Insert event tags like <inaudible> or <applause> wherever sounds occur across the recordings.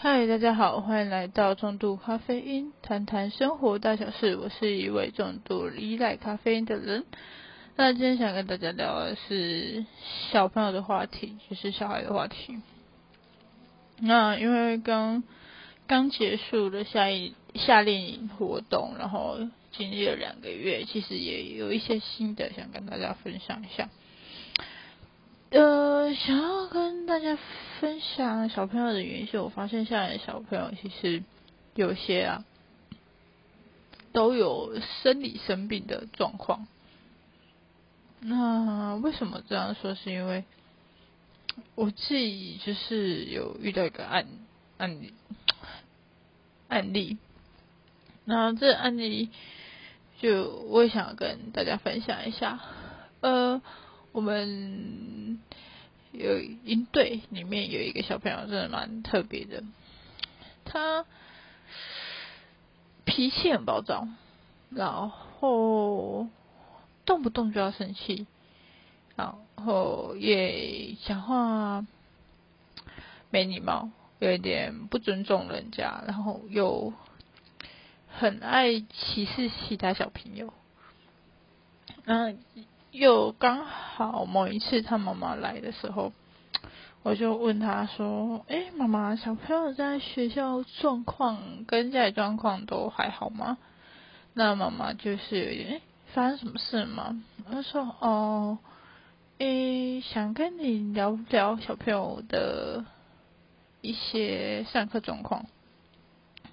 嗨，大家好，欢迎来到重度咖啡因，谈谈生活大小事。我是一位重度依赖咖啡因的人。那今天想跟大家聊的是小朋友的话题，就是小孩的话题。那因为刚刚结束了夏一夏令营活动，然后经历了两个月，其实也有一些新的想跟大家分享一下。呃，想要跟大家分享小朋友的原因，是我发现现在的小朋友其实有些啊都有生理生病的状况。那为什么这样说？是因为我自己就是有遇到一个案案例案例，那这案例就我也想跟大家分享一下，呃。我们有营队里面有一个小朋友，真的蛮特别的。他脾气很暴躁，然后动不动就要生气，然后也讲话没礼貌，有一点不尊重人家，然后又很爱歧视其他小朋友。嗯。又刚好某一次他妈妈来的时候，我就问他说：“哎，妈妈，小朋友在学校状况跟家里状况都还好吗？”那妈妈就是有点，哎，发生什么事吗？他说：“哦，诶，想跟你聊聊小朋友的一些上课状况。”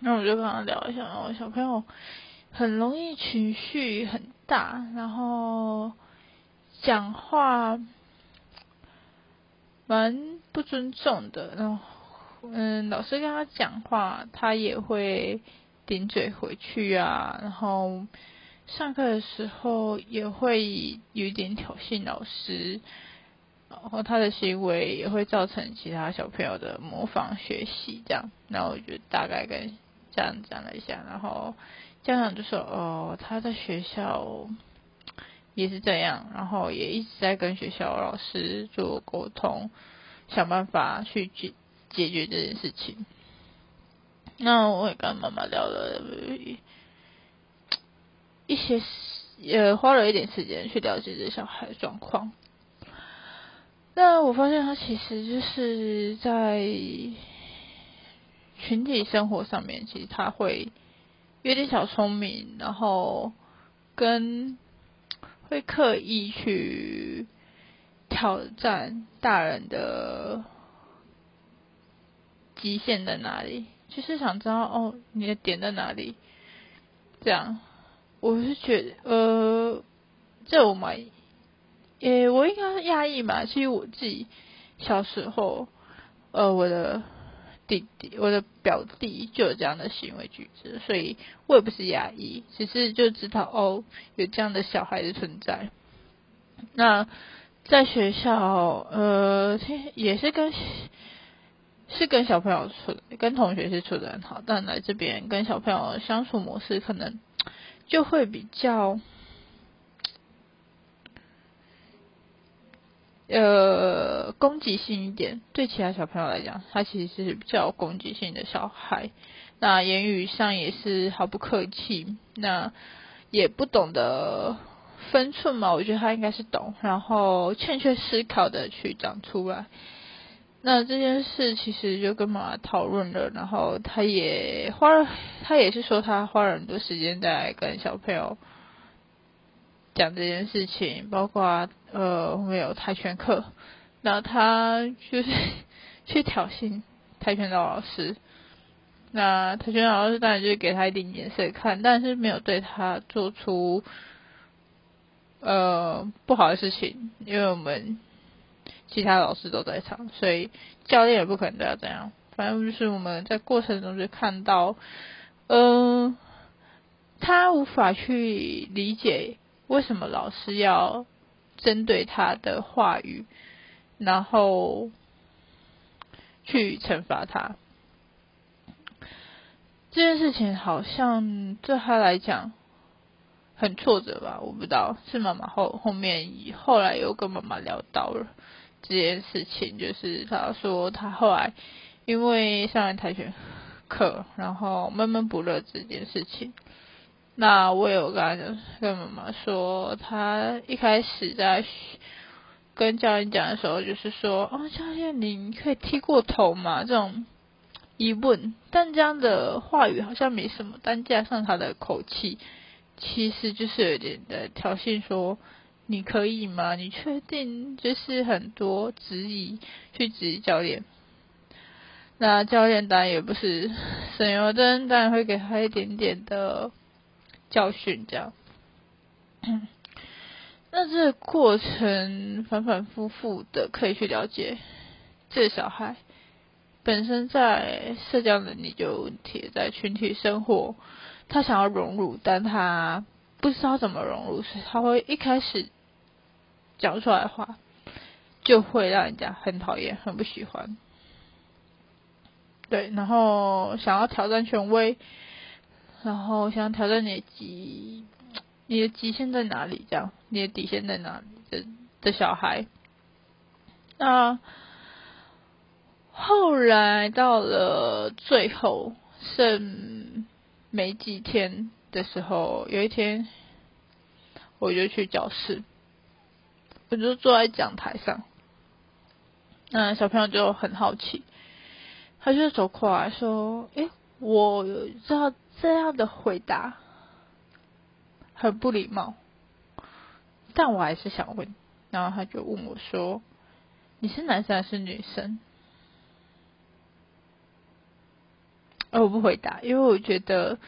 那我就跟他聊一下，哦，小朋友很容易情绪很大，然后。讲话蛮不尊重的，然后嗯，老师跟他讲话，他也会顶嘴回去啊，然后上课的时候也会有一点挑衅老师，然后他的行为也会造成其他小朋友的模仿学习，这样，那我就大概跟家长讲了一下，然后家长就说哦，他在学校。也是这样，然后也一直在跟学校老师做沟通，想办法去解解决这件事情。那我也跟妈妈聊了一些，也花了一点时间去了解这小孩的状况。那我发现他其实就是在群体生活上面，其实他会有点小聪明，然后跟。会刻意去挑战大人的极限在哪里？就是想知道哦，你的点在哪里？这样，我是觉得，呃，这我蛮，诶，我应该是压抑嘛。其实我自己小时候，呃，我的。弟弟，我的表弟就有这样的行为举止，所以我也不是压抑，只是就知道哦，有这样的小孩的存在。那在学校，呃，也是跟是跟小朋友处，跟同学是处的很好，但来这边跟小朋友相处模式可能就会比较。呃，攻击性一点，对其他小朋友来讲，他其实是比较攻击性的小孩。那言语上也是毫不客气，那也不懂得分寸嘛。我觉得他应该是懂，然后欠缺思考的去讲出来。那这件事其实就跟妈妈讨论了，然后他也花了，他也是说他花了很多时间在跟小朋友。讲这件事情，包括呃，我们有跆拳课，那他就是 <laughs> 去挑衅跆拳道老师，那跆拳道老师当然就是给他一点颜色看，但是没有对他做出呃不好的事情，因为我们其他老师都在场，所以教练也不可能对他这样。反正就是我们在过程中就看到，嗯，他无法去理解。为什么老师要针对他的话语，然后去惩罚他？这件事情好像对他来讲很挫折吧？我不知道，是妈妈后后面后来又跟妈妈聊到了这件事情，就是他说他后来因为上完跆拳课，然后闷闷不乐这件事情。那我有跟他，跟妈妈说，他一开始在跟教练讲的时候，就是说，哦，教练，你可以踢过头嘛？这种疑问，但这样的话语好像没什么，但加上他的口气，其实就是有点的挑衅，说你可以吗？你确定？就是很多质疑，去质疑教练。那教练当然也不是沈油灯，当然会给他一点点的。教训这样，<clears throat> 那这个过程反反复复的，可以去了解这小孩本身在社交能力就有问题，在群体生活，他想要融入，但他不知道怎么融入，所以他会一开始讲出来的话，就会让人家很讨厌、很不喜欢。对，然后想要挑战权威。然后想挑战你的极，你的极限在哪里？这样，你的底线在哪里？的的小孩，那后来到了最后剩没几天的时候，有一天我就去教室，我就坐在讲台上，那小朋友就很好奇，他就走过来说：“诶，我知道。”这样的回答很不礼貌，但我还是想问。然后他就问我说：“你是男生还是女生？”而我不回答，因为我觉得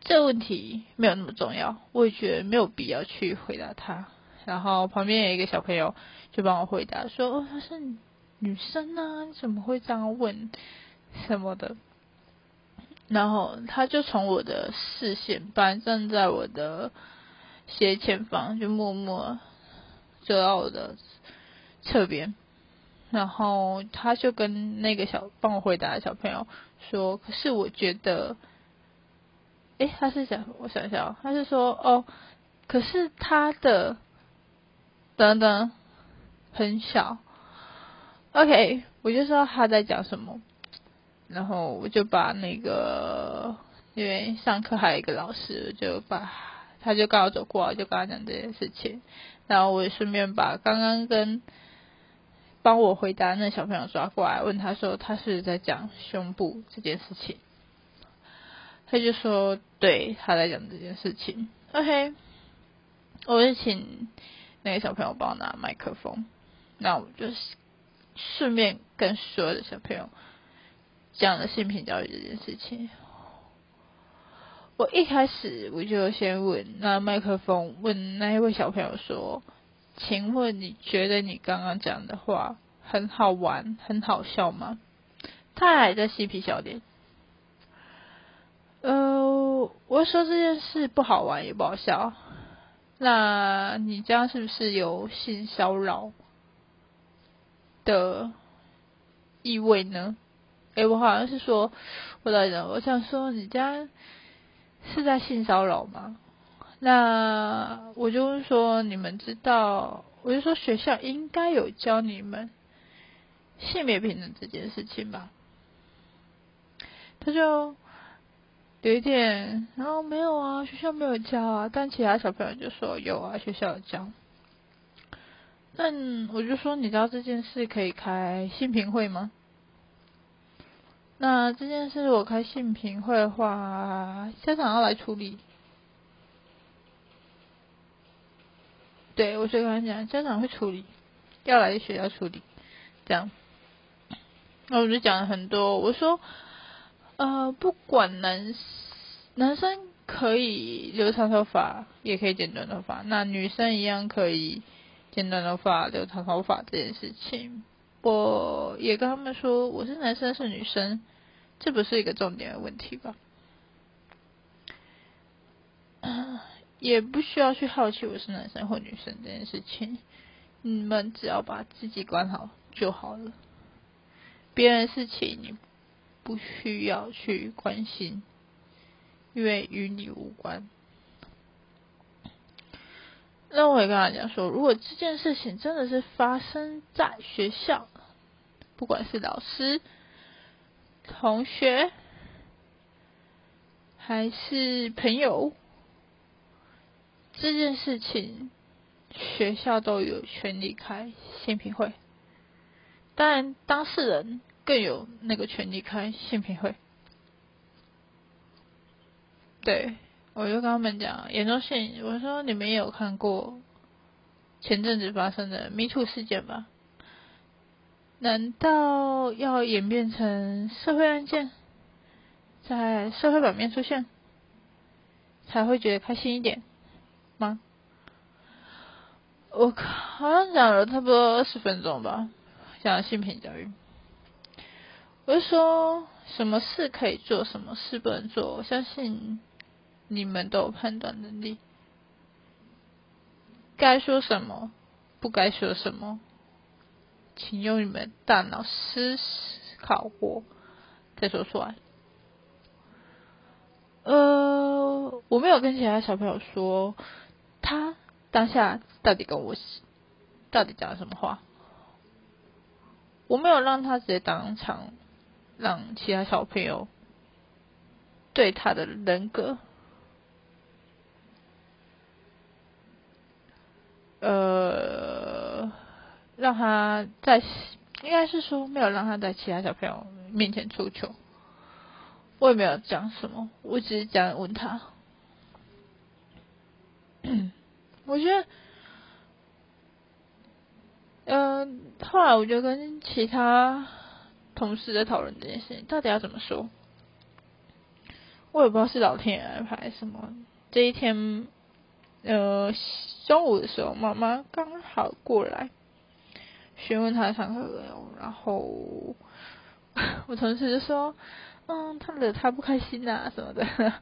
这问题没有那么重要，我也觉得没有必要去回答他。然后旁边有一个小朋友就帮我回答说：“哦，他是女生啊，怎么会这样问？什么的。”然后他就从我的视线，本来站在我的斜前方，就默默走到我的侧边，然后他就跟那个小帮我回答的小朋友说：“可是我觉得，诶，他是想我想想，他是说哦，可是他的等等很小，OK，我就知道他在讲什么。”然后我就把那个，因为上课还有一个老师，就把他就刚好走过来，就跟他讲这件事情。然后我也顺便把刚刚跟帮我回答那小朋友抓过来，问他说他是在讲胸部这件事情。他就说对，他在讲这件事情。OK，我就请那个小朋友帮我拿麦克风，那我就顺便跟所有的小朋友。讲了性平教育这件事情，我一开始我就先问那麦克风，问那一位小朋友说：“请问你觉得你刚刚讲的话很好玩、很好笑吗？”他还在嬉皮笑脸。呃，我说这件事不好玩也不好笑，那你这样是不是有性骚扰的意味呢？哎，我好像是说，我在讲，我想说，你家是在性骚扰吗？那我就问说，你们知道？我就说学校应该有教你们性别平等这件事情吧？他就有一点，然后没有啊，学校没有教啊，但其他小朋友就说有啊，学校有教。那我就说，你知道这件事可以开性评会吗？那这件事我开性评会的话，家长要来处理。对我就跟他讲，家长会处理，要来学校处理，这样。那我就讲了很多，我说，呃，不管男男生可以留长头发，也可以剪短头发，那女生一样可以剪短头发、留长头发这件事情。我也跟他们说，我是男生是女生，这不是一个重点的问题吧？也不需要去好奇我是男生或女生这件事情，你们只要把自己管好就好了。别人的事情你不需要去关心，因为与你无关。那我也跟他讲说，如果这件事情真的是发生在学校，不管是老师、同学，还是朋友，这件事情学校都有权利开性平会，当然当事人更有那个权利开性平会。对，我就跟他们讲严重性，我说你们也有看过前阵子发生的 Me Too 事件吧？难道要演变成社会案件，在社会版面出现，才会觉得开心一点吗？我好像讲了差不多二十分钟吧，讲了性平教育。我就说什么事可以做，什么事不能做，我相信你们都有判断能力，该说什么，不该说什么。请用你们大脑思考过再说出来。呃，我没有跟其他小朋友说他当下到底跟我到底讲了什么话，我没有让他直接当场让其他小朋友对他的人格，呃。让他在，应该是说没有让他在其他小朋友面前出糗，我也没有讲什么，我只是这样问他。<clears throat> 我觉得，嗯，后来我就跟其他同事在讨论这件事情，到底要怎么说？我也不知道是老天爷安排什么。这一天，呃，中午的时候，妈妈刚好过来。询问他上课内容，然后 <laughs> 我同事就说：“嗯，他惹他不开心啊什么的。<laughs> ”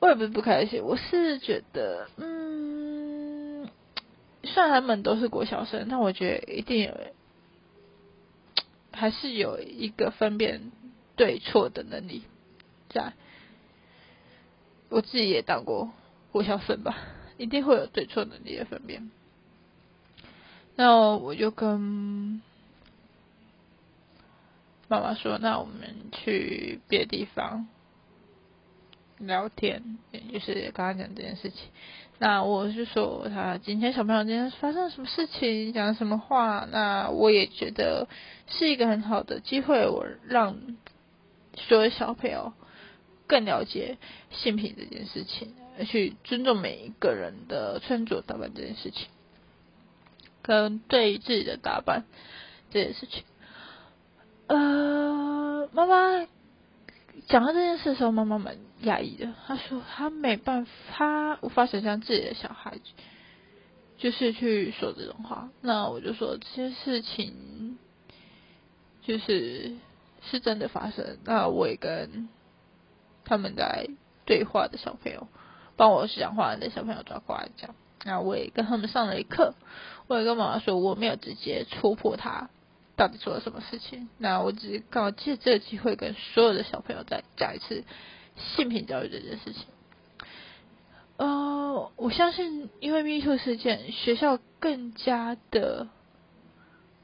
我也不是不开心，我是觉得，嗯，虽然他们都是国小生，但我觉得一定有，还是有一个分辨对错的能力在。我自己也当过国小生吧，一定会有对错能力的分辨。那我就跟妈妈说：“那我们去别的地方聊天，也就是刚刚讲这件事情。那我就说他今天小朋友今天发生什么事情，讲什么话。那我也觉得是一个很好的机会，我让所有小朋友更了解性品这件事情，去尊重每一个人的穿着打扮这件事情。”跟对自己的打扮这件事情，呃，妈妈讲到这件事的时候，妈妈蛮压抑的。她说她没办法，她无法想象自己的小孩就是去说这种话。那我就说这些事情就是是真的发生。那我也跟他们在对话的小朋友，帮我讲话的小朋友抓过来讲。那我也跟他们上了一课。我也跟妈妈说，我没有直接戳破他到底做了什么事情。那我只是刚好借这个机会跟所有的小朋友再讲一次性品教育这件事情。呃，我相信因为 MeToo 事件，学校更加的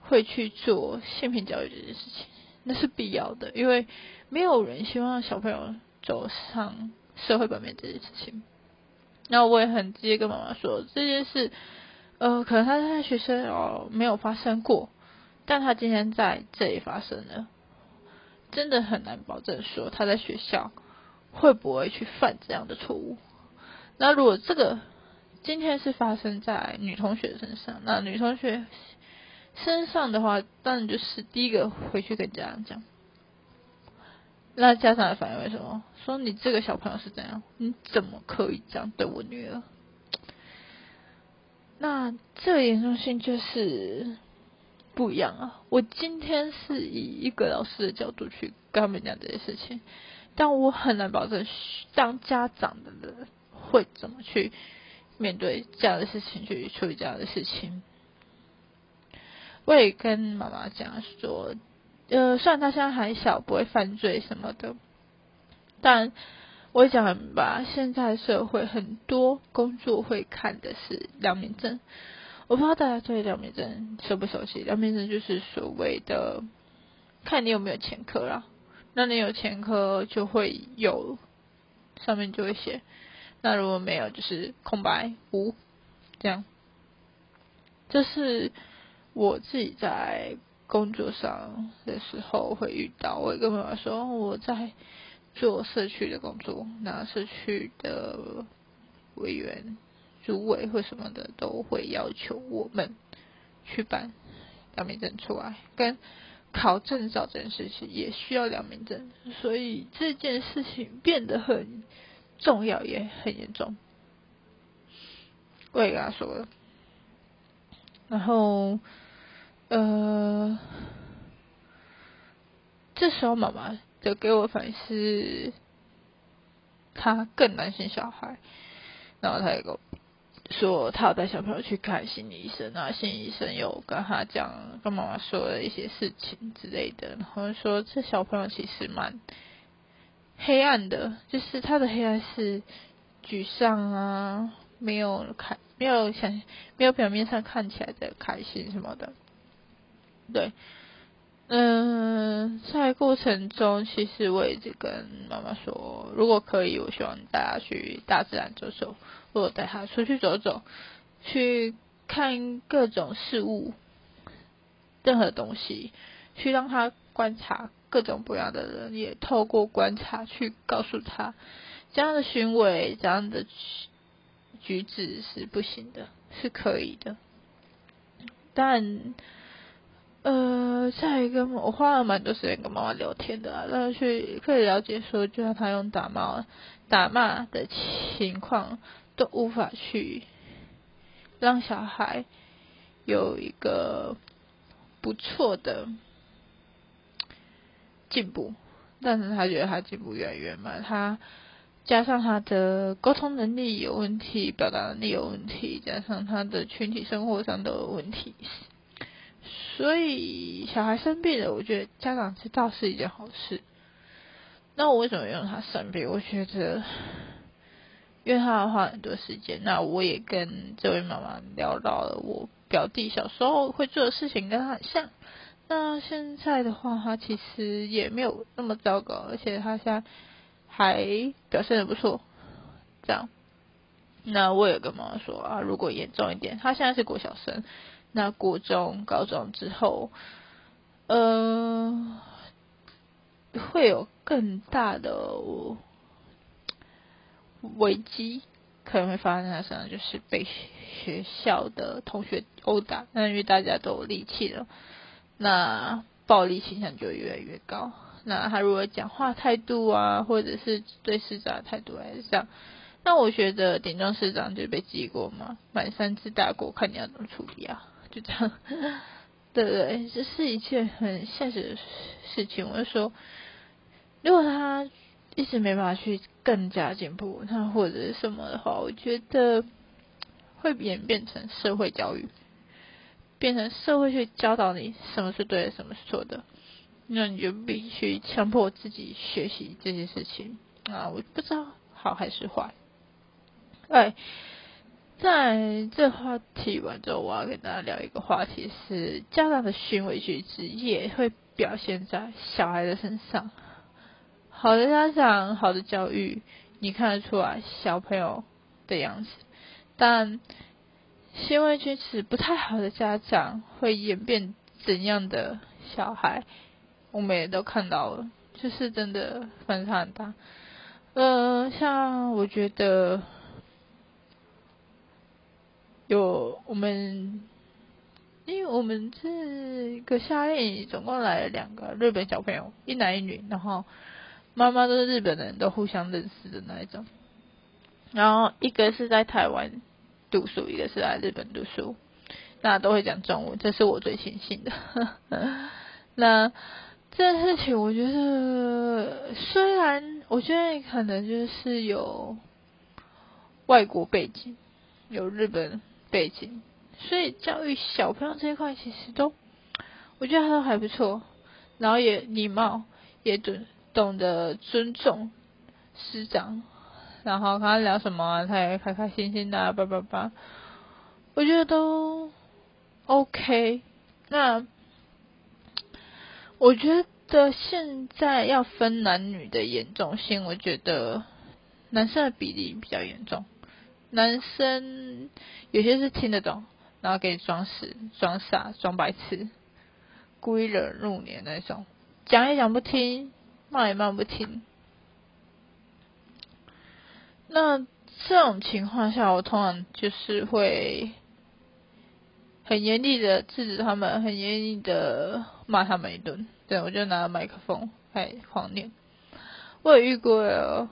会去做性品教育这件事情，那是必要的，因为没有人希望小朋友走上社会表面这件事情。那我也很直接跟妈妈说这件事。呃，可能他在学生哦没有发生过，但他今天在这里发生了，真的很难保证说他在学校会不会去犯这样的错误。那如果这个今天是发生在女同学身上，那女同学身上的话，当然就是第一个回去跟家长讲。那家长的反应为什么？说你这个小朋友是怎样？你怎么可以这样对我女儿？那这严重性就是不一样啊！我今天是以一个老师的角度去跟他们讲这些事情，但我很难保证当家长的人会怎么去面对这样的事情，去处理这样的事情。我也跟妈妈讲说，呃，虽然他现在还小，不会犯罪什么的，但。我讲吧，现在社会很多工作会看的是良民证。我不知道大家对良民证熟不熟悉？良民证就是所谓的看你有没有前科啦，那你有前科就会有，上面就会写。那如果没有，就是空白无，这样。这是我自己在工作上的时候会遇到。我跟妈妈说我在做社区的工作，那社区的委员、主委或什么的都会要求我们去办良民证出来，跟考证照这件事情也需要良民证，所以这件事情变得很。重要也很严重，我也跟他说了，然后，呃，这时候妈妈就给我反应是，他更担心小孩，然后他也跟我说，他要带小朋友去看心理医生，那心理医生有跟他讲，跟妈妈说了一些事情之类的，然后说这小朋友其实蛮。黑暗的，就是他的黑暗是沮丧啊，没有开，没有想，没有表面上看起来的开心什么的。对，嗯，在过程中，其实我一直跟妈妈说，如果可以，我希望大家去大自然走走，或者带他出去走走，去看各种事物，任何东西，去让他观察。各种不一样的人，也透过观察去告诉他，这样的行为、这样的举止是不行的，是可以的。但，呃，下一个我花了蛮多时间跟妈妈聊天的，让她去可以了解说，就算他用打骂、打骂的情况，都无法去让小孩有一个不错的。进步，但是他觉得他进步越来越慢。他加上他的沟通能力有问题，表达能力有问题，加上他的群体生活上的问题，所以小孩生病了，我觉得家长知道是一件好事。那我为什么用他生病？我觉得，因为他要花很多时间。那我也跟这位妈妈聊到了，我表弟小时候会做的事情跟他很像。那现在的话，他其实也没有那么糟糕，而且他现在还表现的不错。这样，那我也跟妈妈说啊，如果严重一点，他现在是国小生，那国中、高中之后，呃，会有更大的危机可能会发生在身上，就是被学校的同学殴打，那因为大家都有力气了。那暴力倾向就越来越高。那他如果讲话态度啊，或者是对市长的态度还是这样，那我觉得顶庄市长就被记过嘛，满三次大过，看你要怎么处理啊，就这样。<laughs> 对对？这是一件很现实的事情。我就说，如果他一直没办法去更加进步，那或者是什么的话，我觉得 <tsk> 会演变成社会教育。变成社会去教导你什么是对的，什么是错的，那你就必须强迫自己学习这些事情啊！我不知道好还是坏。哎，在这话题完之后，我要跟大家聊一个话题，是家长的行为举止也会表现在小孩的身上。好的家长，好的教育，你看得出来小朋友的样子，但。行为举止不太好的家长会演变怎样的小孩？我们也都看到了，就是真的反差很大。呃，像我觉得有我们，因为我们这个夏令营总共来了两个日本小朋友，一男一女，然后妈妈都是日本人，都互相认识的那一种。然后一个是在台湾。读书，一个是来日本读书，那都会讲中文，这是我最庆幸的。<laughs> 那这件事情，我觉得虽然我觉得可能就是有外国背景，有日本背景，所以教育小朋友这一块其实都，我觉得他都还不错，然后也礼貌，也懂懂得尊重师长。然后跟他聊什么，他也开开心心的，叭叭叭，我觉得都 OK。那我觉得得现在要分男女的严重性，我觉得男生的比例比较严重。男生有些是听得懂，然后给你装死、装傻、装白痴，故意惹怒你那种，讲也讲不听，骂也骂不听。那这种情况下，我通常就是会很严厉的制止他们，很严厉的骂他们一顿。对我就拿麦克风开狂念。我也遇过。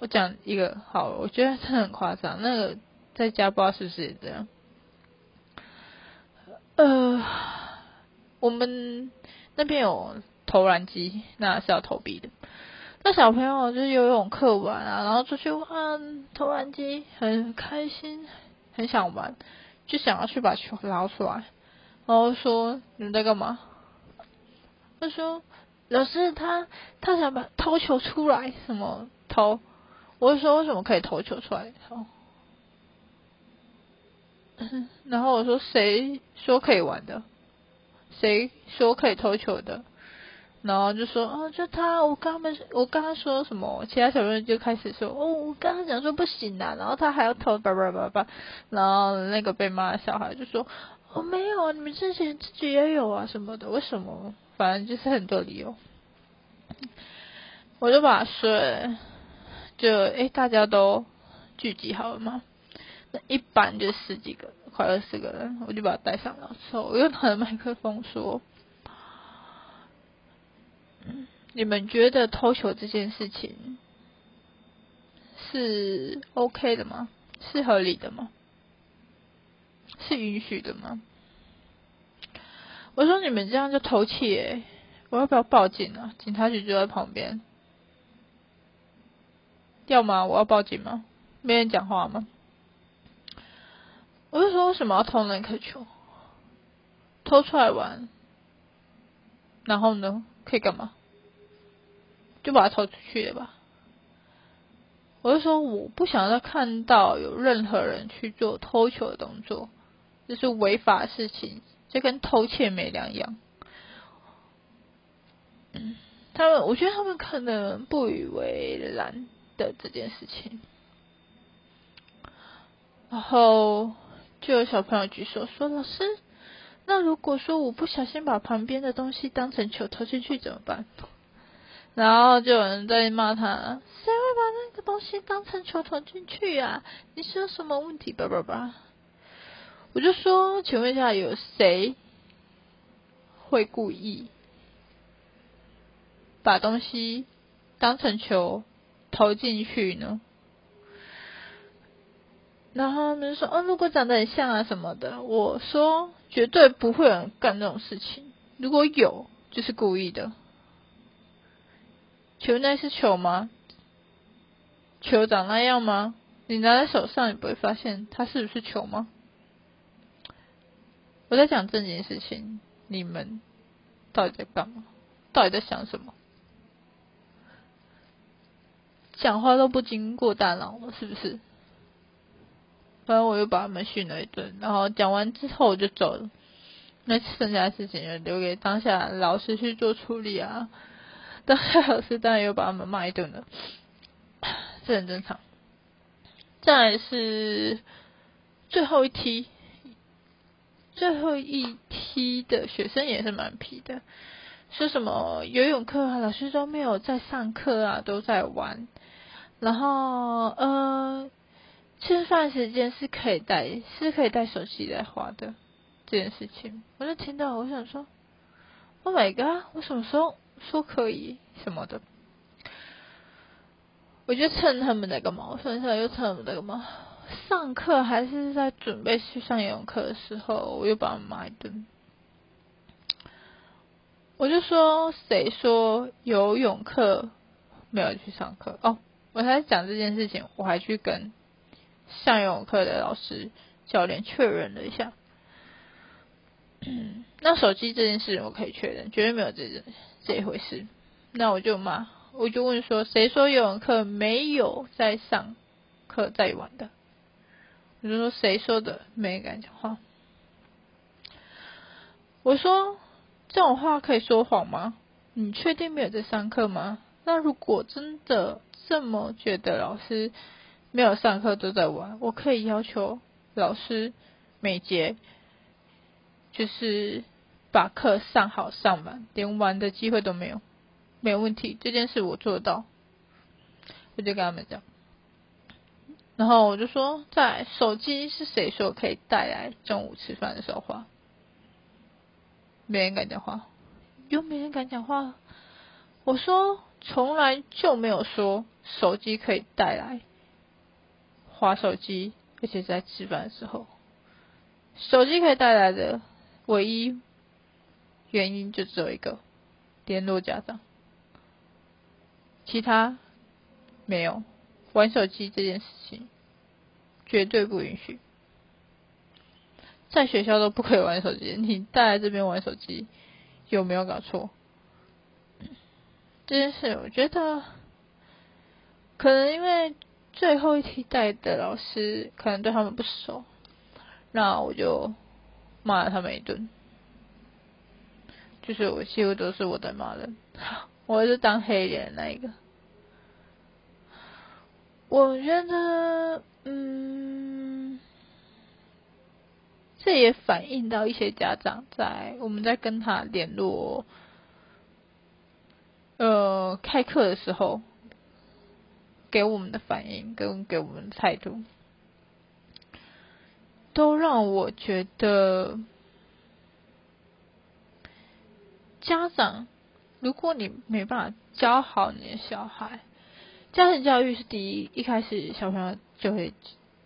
我讲一个好，我觉得真的很夸张。那个在家不知道是不是也这样。呃，我们那边有投篮机，那是要投币的。那小朋友就是游泳课玩啊，然后出去玩投篮机，很开心，很想玩，就想要去把球捞出来。然后说你在干嘛？他说老师他他想把投球出来，什么投？我就说为什么可以投球出来？<laughs> 然后我说谁说可以玩的？谁说可以投球的？然后就说哦，就他，我刚刚我刚刚说什么？其他小朋友就开始说哦，我刚刚讲说不行啊，然后他还要投叭叭叭叭，然后那个被骂的小孩就说我没有啊，你们之前自己也有啊什么的，为什么？反正就是很多理由，我就把他说。就哎，大家都聚集好了吗？那一班就十几个，快二十个人，我就把他带上了。之后我又拿着麦克风说：“你们觉得偷球这件事情是 OK 的吗？是合理的吗？是允许的吗？”我说：“你们这样就偷气哎！我要不要报警啊？警察局就在旁边。”要吗？我要报警吗？没人讲话吗？我就说为什么要偷那颗球？偷出来玩，然后呢？可以干嘛？就把它偷出去了吧。我就说我不想再看到有任何人去做偷球的动作，这是违法的事情，这跟偷窃没两样。嗯，他们，我觉得他们可能不以为然。的这件事情，然后就有小朋友举手说：“老师，那如果说我不小心把旁边的东西当成球投进去怎么办？”然后就有人在骂他：“谁会把那个东西当成球投进去呀？你是有什么问题？”叭叭叭，我就说：“请问一下，有谁会故意把东西当成球？”投进去呢，然后他们说：“哦，如果长得很像啊什么的。”我说：“绝对不会有人干这种事情，如果有，就是故意的。球那是球吗？球长那样吗？你拿在手上，你不会发现它是不是球吗？”我在讲正经事情，你们到底在干嘛？到底在想什么？讲话都不经过大脑了，是不是？反正我又把他们训了一顿，然后讲完之后我就走了。那剩下的事情就留给当下老师去做处理啊。<laughs> 当下老师当然又把他们骂一顿了，<sighs> 这很正常。再来是最后一梯，最后一梯的学生也是蛮皮的，说什么游泳课啊，老师都没有在上课啊，都在玩。然后呃，吃饭时间是可以带，是可以带手机来划的这件事情，我就听到，我想说，Oh my god，我什么时候说可以什么的？我就趁他们在干嘛？我剩下又趁他们在干嘛？上课还是在准备去上游泳课的时候，我又把他们骂一顿。我就说，谁说游泳课没有去上课？哦。我才讲这件事情，我还去跟上游泳课的老师、教练确认了一下。那手机这件事我可以确认，绝对没有这这一回事。那我就骂，我就问说，谁说游泳课没有在上课在玩的？我就说谁说的？没人敢讲话。我说这种话可以说谎吗？你确定没有在上课吗？那如果真的这么觉得老师没有上课都在玩，我可以要求老师每节就是把课上好上满，连玩的机会都没有，没有问题，这件事我做得到。我就跟他们讲，然后我就说，在手机是谁说可以带来中午吃饭的时候花？没人敢讲话，又没人敢讲话。我说从来就没有说手机可以带来划手机，而且在吃饭的时候，手机可以带来的唯一原因就只有一个：联络家长。其他没有玩手机这件事情，绝对不允许。在学校都不可以玩手机，你带来这边玩手机，有没有搞错？这件事，我觉得可能因为最后一期带的老师可能对他们不熟，那我就骂了他们一顿。就是我几乎都是我在骂人，我是当黑脸那一个。我觉得，嗯，这也反映到一些家长在我们在跟他联络。呃，开课的时候给我们的反应跟给我们的态度，都让我觉得，家长，如果你没办法教好你的小孩，家庭教育是第一，一开始小朋友就会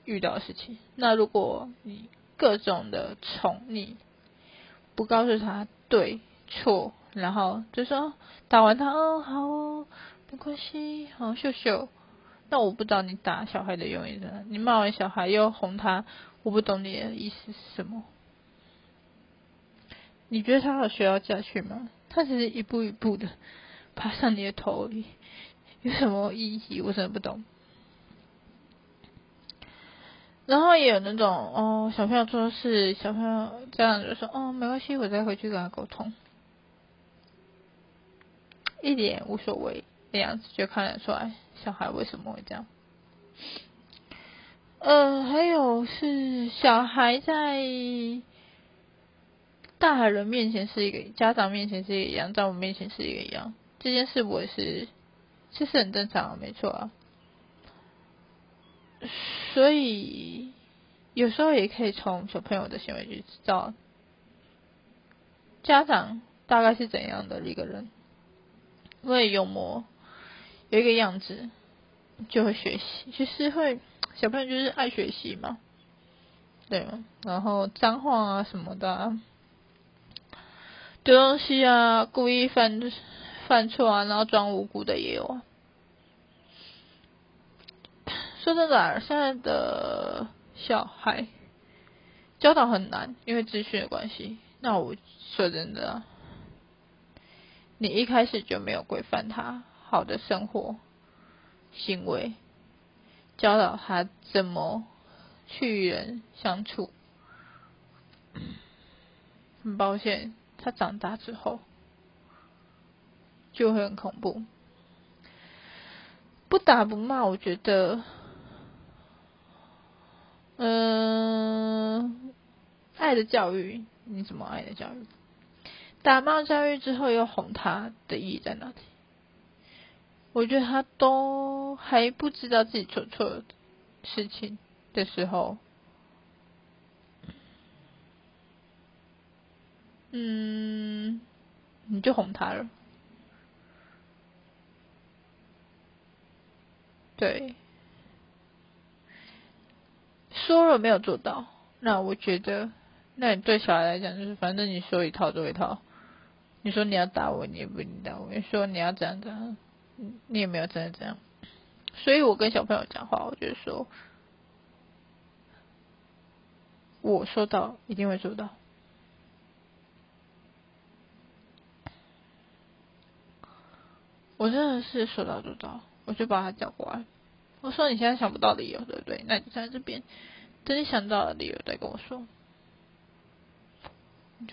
遇到的事情。那如果你各种的宠溺，不告诉他对错。然后就说打完他，哦，好哦，没关系，好秀秀。那我不知道你打小孩的用意呢你骂完小孩又哄他，我不懂你的意思是什么？你觉得他有学要下去吗？他只是一步一步的爬上你的头里，有什么意义？我真的不懂。然后也有那种哦，小朋友做事，小朋友家长就说哦，没关系，我再回去跟他沟通。一点无所谓的样子，就看得出来小孩为什么会这样。呃，还有是小孩在大人面前是一个，家长面前是一个样，在我们面前是一个样。这件事我也是其实很正常，没错啊。所以有时候也可以从小朋友的行为去知道家长大概是怎样的一个人。因为有模有一个样子，就会学习。其实会小朋友就是爱学习嘛，对？然后脏话啊什么的，丢东西啊，故意犯犯错啊，然后装无辜的也有啊。说真的，现在的小孩教导很难，因为资讯的关系。那我说真的。啊你一开始就没有规范他好的生活行为，教导他怎么去与人相处。很抱歉，他长大之后就会很恐怖。不打不骂，我觉得，嗯，爱的教育，你怎么爱的教育？打骂教育之后又哄他的意义在哪里？我觉得他都还不知道自己做错的事情的时候，嗯，你就哄他了，对，说了没有做到，那我觉得，那你对小孩来讲就是，反正你说一套做一套。你说你要打我，你也不一定打我。你说你要这样这样，你也没有真的这样。所以我跟小朋友讲话，我就说，我说到一定会做到。我真的是说到做到，我就把他叫过来。我说你现在想不到理由，对不对？那你在这边，等你想到了理由再跟我说。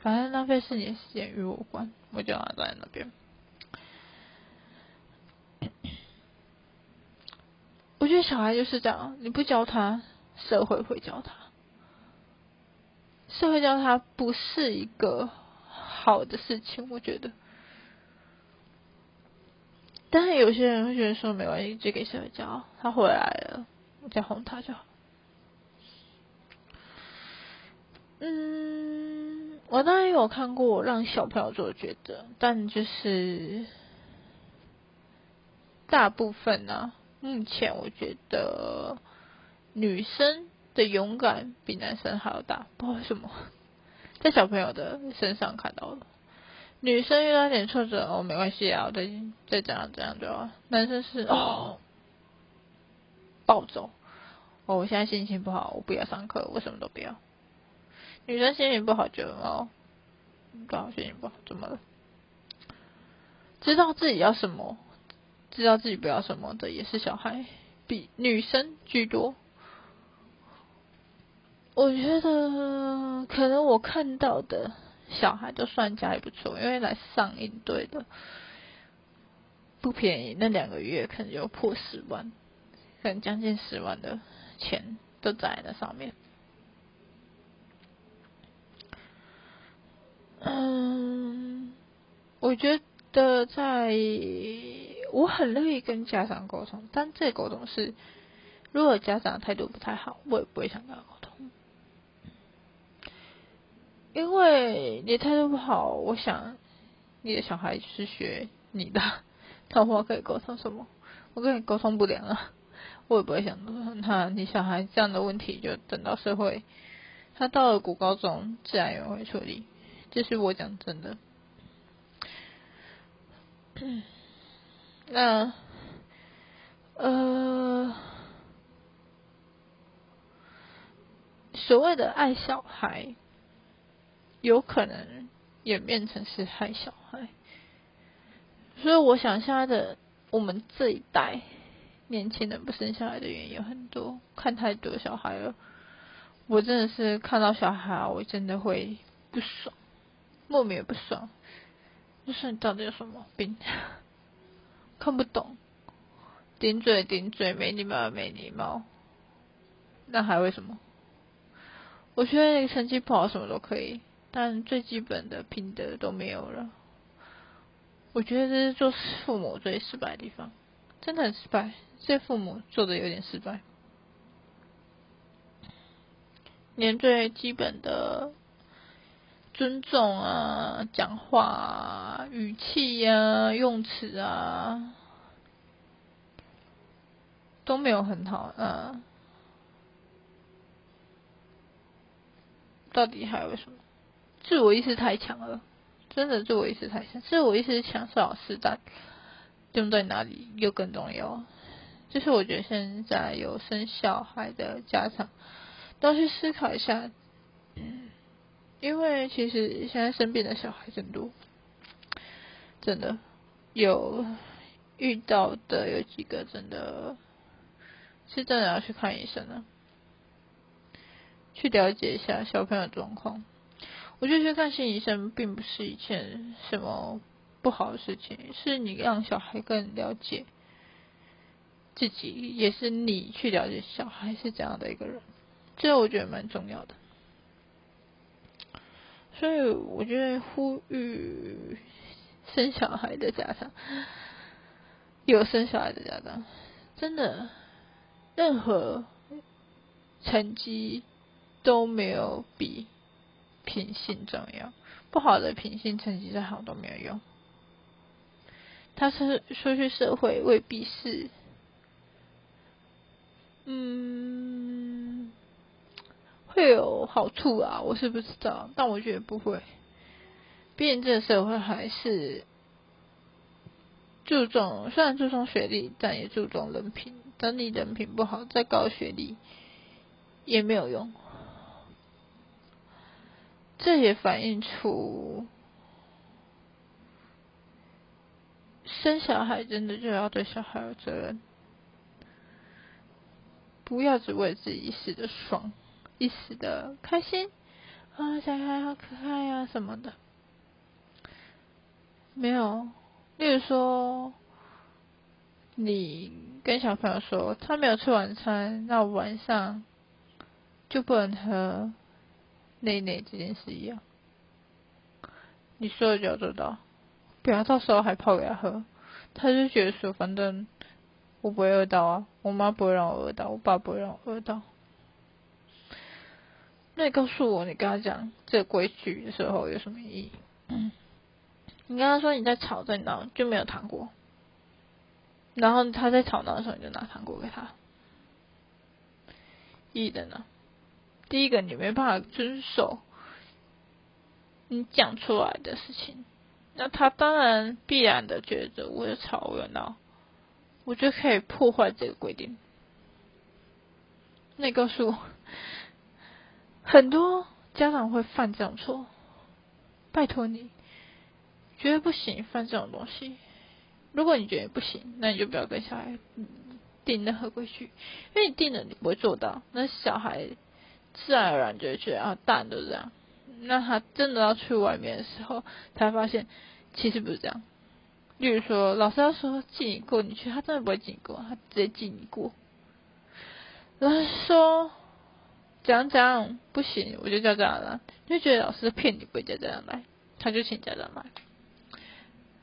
反正浪费四年时间与我无关我就要在那边。我觉得小孩就是这样你不教他社会会教他。社会教他不是一个好的事情我觉得。但是有些人会觉得说没关系就给社会教他回来了我再哄他就好。嗯我当然有看过让小朋友做抉择，但就是大部分呢，目前我觉得女生的勇敢比男生还要大，不知道为什么，在小朋友的身上看到了。女生遇到点挫折哦，没关系啊，再再怎样怎样就好。男生是哦，暴走哦，我现在心情不好，我不要上课，我什么都不要。女生心情不好就哦，刚好心情不好，怎么了？知道自己要什么，知道自己不要什么的也是小孩，比女生居多。我觉得可能我看到的。小孩都算家也不错，因为来上应对的不便宜，那两个月可能就破十万，可能将近十万的钱都在那上面。嗯，我觉得在我很乐意跟家长沟通，但这沟通是如果家长态度不太好，我也不会想跟他沟通。因为你态度不好，我想你的小孩是学你的，那我可以沟通什么？我跟你沟通不良啊，我也不会想那你小孩这样的问题就等到社会，他到了古高中自然也会处理，这是我讲真的。那呃，所谓的爱小孩。有可能演变成是害小孩，所以我想现在的我们这一代年轻人不生下来的原因有很多，看太多小孩了，我真的是看到小孩，我真的会不爽，莫名也不爽，就是你到底有什么病？<laughs> 看不懂，顶嘴顶嘴，没礼貌没礼貌，那还为什么？我觉得成绩不好什么都可以。但最基本的品德都没有了，我觉得这是做父母最失败的地方，真的很失败。这父母做的有点失败，连最基本的尊重啊、讲话啊、语气呀、用词啊都没有很好啊，到底还有什么？自我意识太强了，真的自我意识太强。自我意识强是好事，但用在哪里又更重要。就是我觉得现在有生小孩的家长都去思考一下，嗯因为其实现在生病的小孩真多，真的有遇到的有几个真的是真的要去看医生了，去了解一下小朋友状况。我觉得去看心理医生并不是一件什么不好的事情，是你让小孩更了解自己，也是你去了解小孩是怎样的一个人，这我觉得蛮重要的。所以我觉得呼吁生小孩的家长，有生小孩的家长，真的任何成绩都没有比。品性重要，不好的品性成绩再好都没有用。他是出去社会未必是，嗯，会有好处啊，我是不知道，但我觉得不会。毕竟这个社会还是注重，虽然注重学历，但也注重人品。等你人品不好，再高学历也没有用。这也反映出生小孩真的就要对小孩有责任，不要只为自己一时的爽、一时的开心。啊，小孩好可爱呀什么的，没有。例如说，你跟小朋友说他没有吃晚餐，那晚上就不能喝内内这件事一样，你说的就要做到，不要到时候还泡给他喝，他就觉得说反正我不会饿到啊，我妈不会让我饿到，我爸不会让我饿到。那你告诉我，你跟他讲这个规矩的时候有什么意义？你跟他说你在吵在闹就没有糖果，然后他在吵闹的时候你就拿糖果给他，意义在哪？第一个你没办法遵守你讲出来的事情，那他当然必然的觉得我有吵我有闹，我就可以破坏这个规定。那你告诉我。很多家长会犯这种错，拜托你，绝对不行犯这种东西。如果你觉得不行，那你就不要跟小孩定任何规矩，因为你定了你不会做到，那小孩自然而然就会觉得啊，大人都这样。那他真的要去外面的时候，才发现其实不是这样。例如说，老师要说记你过，你去，他真的不会记你过，他直接记你过。老师说。讲讲不行，我就叫家长来。就觉得老师骗你，不会叫家长来，他就请家长来。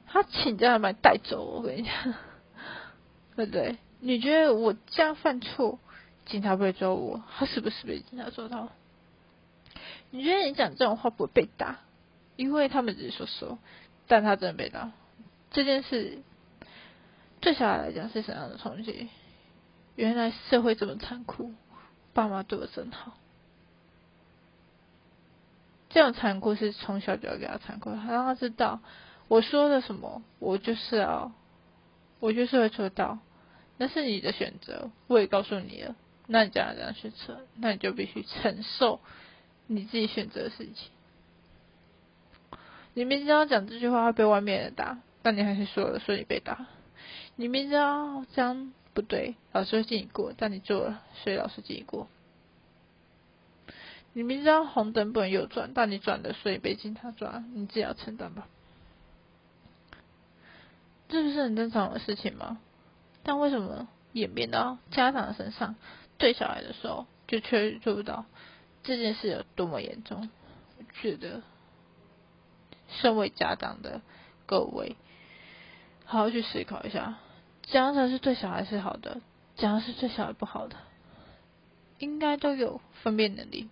他请家长来带走，我跟你讲，<laughs> 对不对？你觉得我这样犯错，警察不会抓我？他是不是被警察抓到？你觉得你讲这种话不会被打？因为他们只是说说，但他真的被打。这件事对小孩来讲是什么样的冲击？原来社会这么残酷。爸妈对我真好，这种残酷是从小就要给他残酷，让他知道我说的什么，我就是要，我就是会做到，那是你的选择，我也告诉你了，那你这样这样选择，那你就必须承受你自己选择的事情。你明知道讲这句话会被外面人打，但你还是说了，所以被打。你明知道这样。不对，老师会记你过，但你做了，所以老师记你过。你明知道红灯不能右转，但你转了，所以被警察抓，你自己要承担吧。这不是很正常的事情吗？但为什么演变到家长身上，对小孩的时候，就却做不到？这件事有多么严重？我觉得，身为家长的各位，好好去思考一下。怎样才是对小孩是好的？怎样是对小孩不好的？应该都有分辨能力，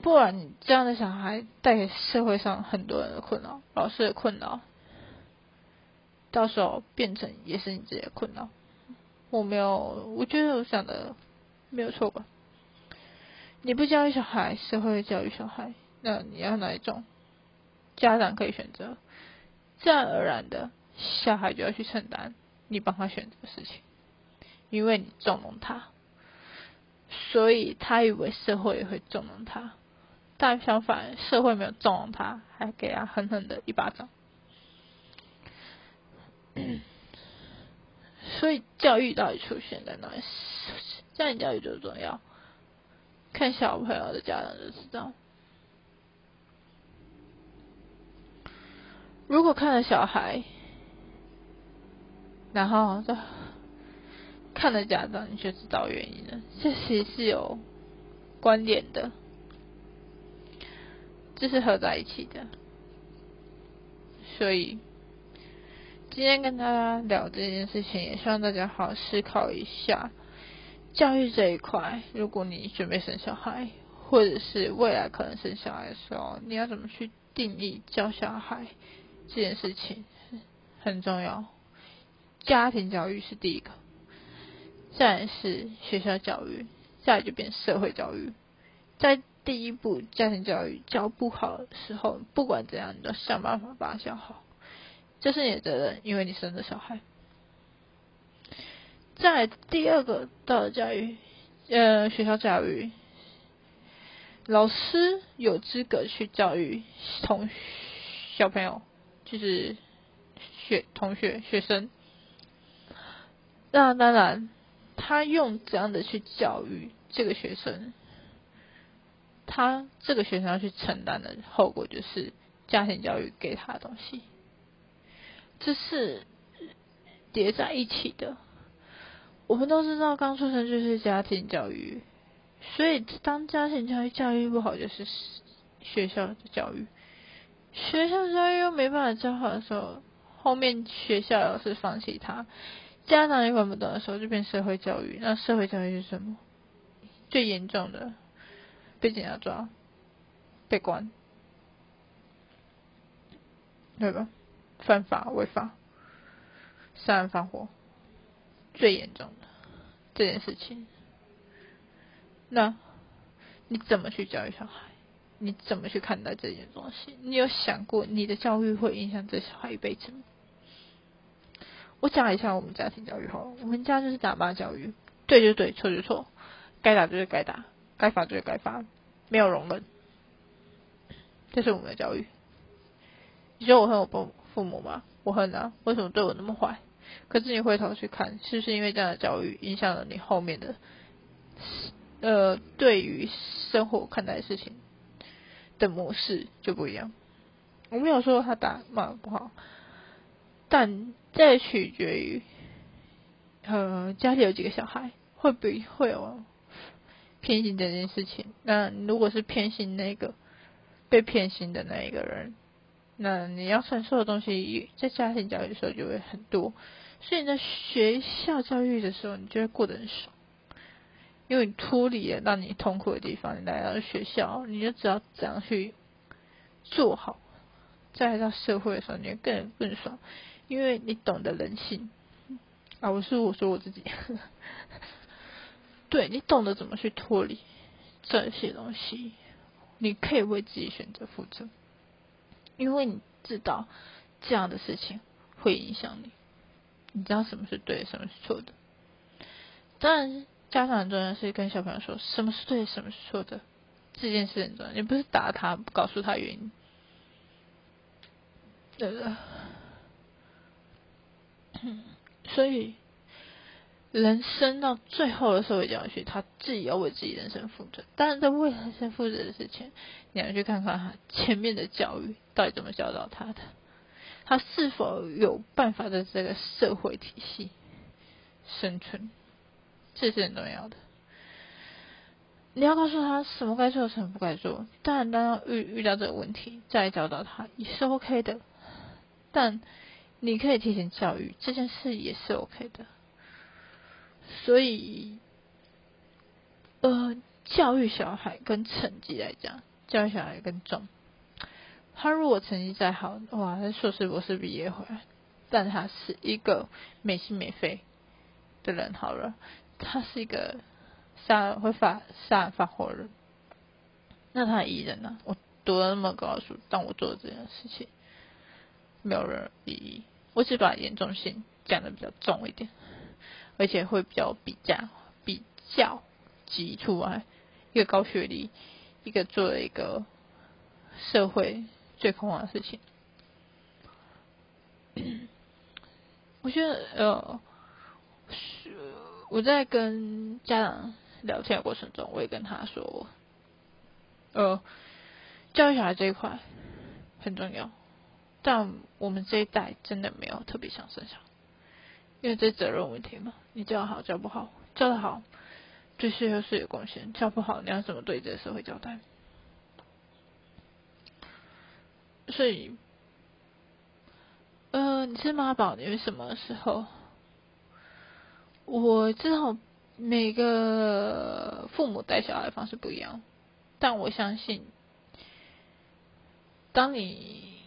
不然你这样的小孩带给社会上很多人的困扰，老师的困扰，到时候变成也是你自己的困扰。我没有，我觉得我想的没有错吧？你不教育小孩，社会教育小孩，那你要哪一种？家长可以选择，自然而然的。小孩就要去承担你帮他选择的事情，因为你纵容他，所以他以为社会也会纵容他，但相反，社会没有纵容他，还给他狠狠的一巴掌。所以教育到底出现在哪里？家庭教育最重要，看小朋友的家长就知道。如果看了小孩。然后就 <laughs> 看了家长，你就知道原因了。这其实是有关联的，这是合在一起的。所以今天跟大家聊这件事情，也希望大家好好思考一下教育这一块。如果你准备生小孩，或者是未来可能生小孩的时候，你要怎么去定义教小孩这件事情，很重要。家庭教育是第一个，再是学校教育，再就变社会教育。在第一步家庭教育教不好的时候，不管怎样，你都要想办法把它教好，这是你的责任，因为你生的小孩。在第二个道德教育，呃，学校教育，老师有资格去教育同小朋友，就是学同学学生。那当然，他用怎样的去教育这个学生，他这个学生要去承担的后果就是家庭教育给他的东西，这是叠在一起的。我们都知道，刚出生就是家庭教育，所以当家庭教育教育不好，就是学校的教育。学校教育又没办法教好的时候，后面学校要是放弃他，家长也管不懂的时候，就变社会教育。那社会教育是什么？最严重的，被警察抓，被关，对吧？犯法违法，杀人放火，最严重的这件事情。那你怎么去教育小孩？你怎么去看待这件东西？你有想过你的教育会影响这小孩一辈子吗？我讲一下我们家庭教育好了，我们家就是打骂教育，对就对，错就错，该打就是该打，该罚就是该罚，没有容忍，这是我们的教育。你说我恨我父父母吗？我恨啊！为什么对我那么坏？可是你回头去看，是不是因为这样的教育影响了你后面的，呃，对于生活看待事情？的模式就不一样。我没有说他打骂不好，但这取决于，呃，家里有几个小孩，会不会有偏心这件事情。那如果是偏心那个被偏心的那一个人，那你要承受的东西在家庭教育的时候就会很多，所以你在学校教育的时候，你就会过得很爽。因为你脱离了让你痛苦的地方，你来到学校，你就知道怎样去做好。再到社会的时候，你更更爽，因为你懂得人性啊！我是我说我自己，<laughs> 对你懂得怎么去脱离这些东西，你可以为自己选择负责，因为你知道这样的事情会影响你，你知道什么是对，什么是错的，当然。家长很重要是跟小朋友说什么是对，什么是错的，这件事很重要。你不是打他，不告诉他原因，对不对？所以人生到最后的社会教育，他自己要为自己人生负责。当然，在为人生负责的事情，你要去看看他前面的教育到底怎么教导他的，他是否有办法在这个社会体系生存。这是很重要的。你要告诉他什么该做，什么不该做。当然，当遇遇到这个问题，再教导他也是 OK 的。但你可以提前教育，这件事也是 OK 的。所以，呃，教育小孩跟成绩来讲，教育小孩更重。他如果成绩再好，哇，他硕士博士毕业回来，但他是一个没心没肺的人，好了。他是一个杀会发杀人发火人，那他艺人呢？我读了那么高的书，但我做了这件事情没有人意义。我只把严重性讲的比较重一点，而且会比较比较比较急出来一个高学历，一个做了一个社会最恐慌的事情。我觉得呃。我在跟家长聊天的过程中，我也跟他说，呃，教育小孩这一块很重要，但我们这一代真的没有特别想生小孩，因为这责任问题嘛。你教好教不好，教的好对社会是有贡献，教不好你要怎么对这个社会交代？所以，呃，你是妈宝，你为什么时候？我知道每个父母带小孩方式不一样，但我相信，当你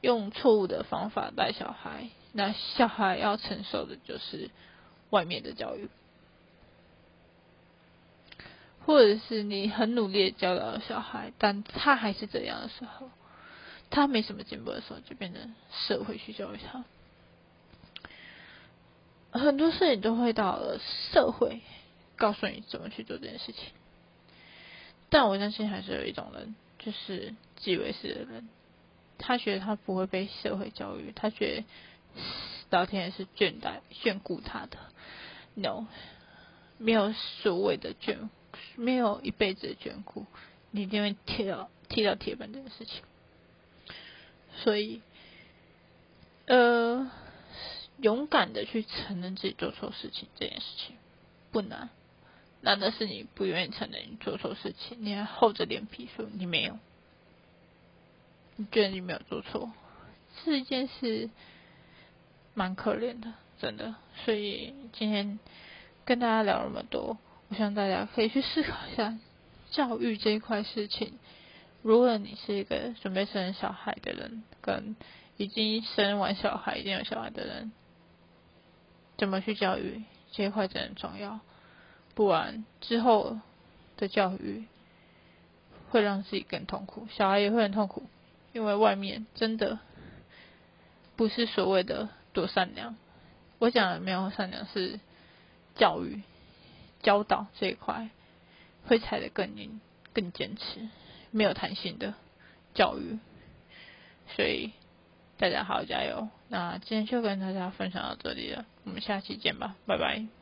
用错误的方法带小孩，那小孩要承受的就是外面的教育，或者是你很努力教导小孩，但他还是这样的时候，他没什么进步的时候，就变成社会去教育他。很多事情都会到了社会告诉你怎么去做这件事情，但我相信还是有一种人，就是自以为是的人，他觉得他不会被社会教育，他觉得老天爷是眷待眷顾他的，no，没有所谓的眷，没有一辈子的眷顾，你一定会踢到踢到铁板这件事情，所以，呃。勇敢的去承认自己做错事情这件事情不难，难的是你不愿意承认你做错事情，你还厚着脸皮说你没有，你觉得你没有做错，这件事蛮可怜的，真的。所以今天跟大家聊那么多，我希望大家可以去思考一下教育这一块事情。如果你是一个准备生小孩的人，跟已经生完小孩、已经有小孩的人。怎么去教育这一块真的很重要，不然之后的教育会让自己更痛苦，小孩也会很痛苦，因为外面真的不是所谓的多善良。我讲的没有善良是教育教导这一块会踩得更硬、更坚持，没有弹性的教育，所以。大家好，加油！那今天就跟大家分享到这里了，我们下期见吧，拜拜。